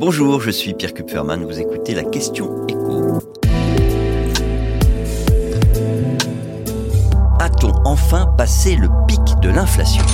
Bonjour, je suis Pierre Kupferman, vous écoutez la question écho. A-t-on enfin passé le pic de l'inflation?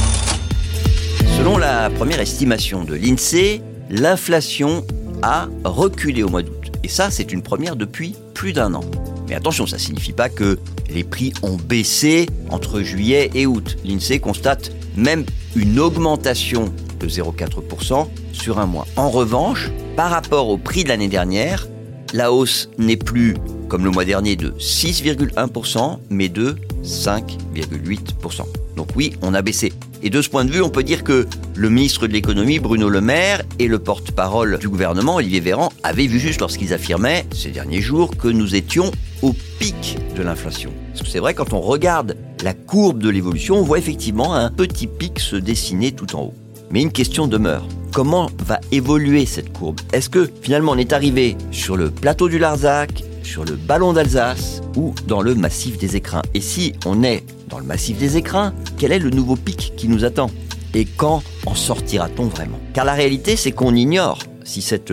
Selon la première estimation de l'INSEE, l'inflation a reculé au mois d'août. Et ça, c'est une première depuis plus d'un an. Mais attention, ça ne signifie pas que les prix ont baissé entre juillet et août. L'INSEE constate même une augmentation de 0,4% sur un mois. En revanche, par rapport au prix de l'année dernière, la hausse n'est plus, comme le mois dernier, de 6,1%, mais de 5,8%. Donc oui, on a baissé. Et de ce point de vue, on peut dire que le ministre de l'économie, Bruno Le Maire, et le porte-parole du gouvernement, Olivier Véran, avaient vu juste lorsqu'ils affirmaient, ces derniers jours, que nous étions au pic de l'inflation. Parce que c'est vrai, quand on regarde la courbe de l'évolution, on voit effectivement un petit pic se dessiner tout en haut. Mais une question demeure. Comment va évoluer cette courbe? Est-ce que finalement on est arrivé sur le plateau du Larzac, sur le ballon d'Alsace ou dans le massif des écrins? Et si on est dans le massif des écrins, quel est le nouveau pic qui nous attend? Et quand en sortira-t-on vraiment? Car la réalité, c'est qu'on ignore si cette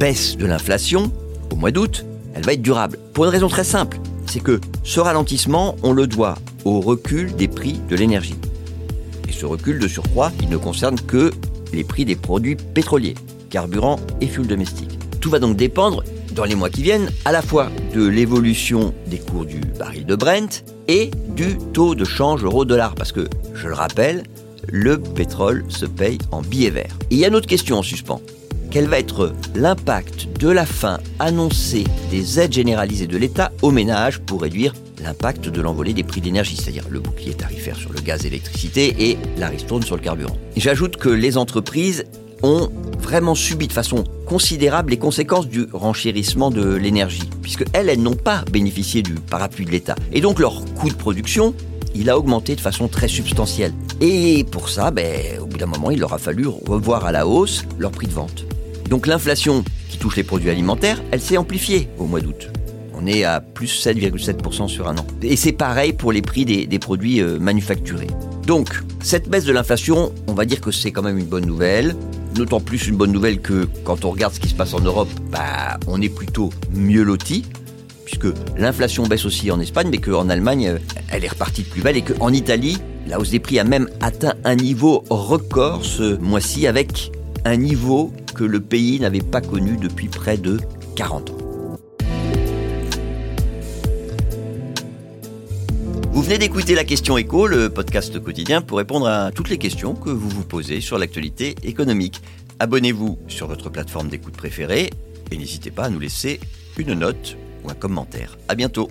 baisse de l'inflation, au mois d'août, elle va être durable. Pour une raison très simple, c'est que ce ralentissement, on le doit au recul des prix de l'énergie. Et ce recul de surcroît, il ne concerne que les prix des produits pétroliers, carburant et fuel domestique. Tout va donc dépendre, dans les mois qui viennent, à la fois de l'évolution des cours du baril de Brent et du taux de change euro-dollar. Parce que, je le rappelle, le pétrole se paye en billets verts. Et il y a une autre question en suspens. Quel va être l'impact de la fin annoncée des aides généralisées de l'État aux ménages pour réduire l'impact de l'envolée des prix d'énergie, c'est-à-dire le bouclier tarifaire sur le gaz et l'électricité et la ristourne sur le carburant. J'ajoute que les entreprises ont vraiment subi de façon considérable les conséquences du renchérissement de l'énergie, puisque elles, elles n'ont pas bénéficié du parapluie de l'État. Et donc leur coût de production, il a augmenté de façon très substantielle. Et pour ça, ben, au bout d'un moment, il leur a fallu revoir à la hausse leur prix de vente. Donc l'inflation qui touche les produits alimentaires, elle s'est amplifiée au mois d'août. On est à plus 7,7% sur un an. Et c'est pareil pour les prix des, produits euh, manufacturés. Donc, cette baisse de l'inflation, on va dire que c'est quand même une bonne nouvelle. D'autant plus une bonne nouvelle que quand on regarde ce qui se passe en Europe, bah, on est plutôt mieux loti, puisque l'inflation baisse aussi en Espagne, mais qu'en Allemagne, euh, elle est repartie de plus belle, et qu'en Italie, la hausse des prix a même atteint un niveau record ce mois-ci, avec un niveau que le pays n'avait pas connu depuis près de 40 ans. Vous venez d'écouter la question écho, le podcast quotidien pour répondre à toutes les questions que vous vous posez sur l'actualité économique. Abonnez-vous sur votre plateforme d'écoute préférée et n'hésitez pas à nous laisser une note ou un commentaire. À bientôt.